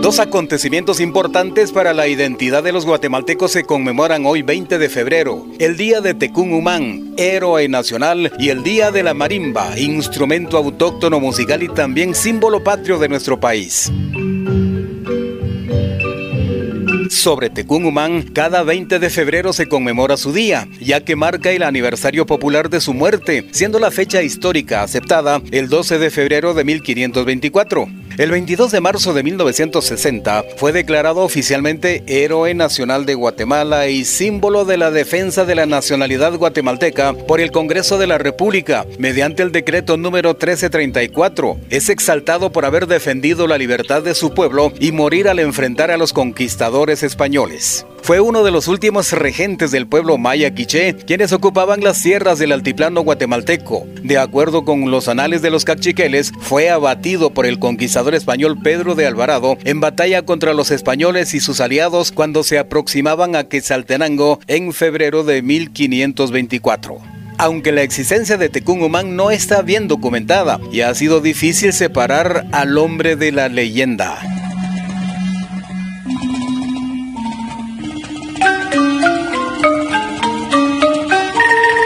Dos acontecimientos importantes para la identidad de los guatemaltecos se conmemoran hoy 20 de febrero, el Día de Tecún Humán, héroe nacional, y el Día de la Marimba, instrumento autóctono musical y también símbolo patrio de nuestro país. Sobre Tecún Humán, cada 20 de febrero se conmemora su día, ya que marca el aniversario popular de su muerte, siendo la fecha histórica aceptada el 12 de febrero de 1524. El 22 de marzo de 1960 fue declarado oficialmente Héroe Nacional de Guatemala y símbolo de la defensa de la nacionalidad guatemalteca por el Congreso de la República mediante el decreto número 1334. Es exaltado por haber defendido la libertad de su pueblo y morir al enfrentar a los conquistadores españoles. Fue uno de los últimos regentes del pueblo maya quiché, quienes ocupaban las sierras del altiplano guatemalteco. De acuerdo con los anales de los cachiqueles, fue abatido por el conquistador español Pedro de Alvarado en batalla contra los españoles y sus aliados cuando se aproximaban a Quetzaltenango en febrero de 1524 aunque la existencia de Tecún Humán no está bien documentada y ha sido difícil separar al hombre de la leyenda.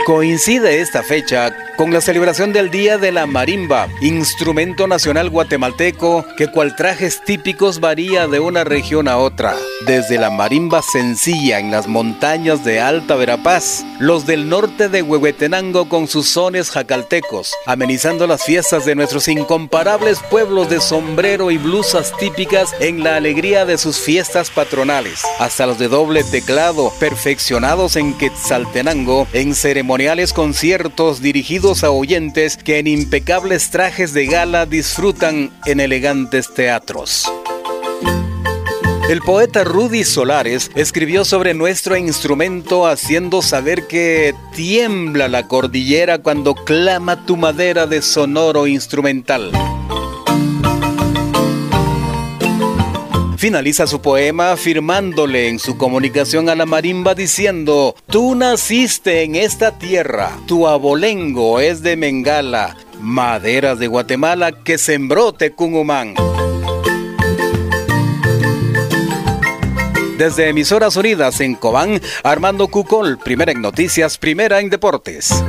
Coincide esta fecha con la celebración del Día de la Marimba, instrumento nacional guatemalteco que cual trajes típicos varía de una región a otra. Desde la marimba sencilla en las montañas de Alta Verapaz, los del norte de Huehuetenango con sus sones jacaltecos, amenizando las fiestas de nuestros incomparables pueblos de sombrero y blusas típicas en la alegría de sus fiestas patronales, hasta los de doble teclado, perfeccionados en Quetzaltenango, en ceremoniales conciertos dirigidos a oyentes que en impecables trajes de gala disfrutan en elegantes teatros. El poeta Rudy Solares escribió sobre nuestro instrumento haciendo saber que tiembla la cordillera cuando clama tu madera de sonoro instrumental. Finaliza su poema afirmándole en su comunicación a la marimba diciendo, Tú naciste en esta tierra, tu abolengo es de Mengala, maderas de Guatemala que sembró Tecumumán. Desde Emisoras Unidas en Cobán, Armando Cucol, primera en noticias, primera en deportes.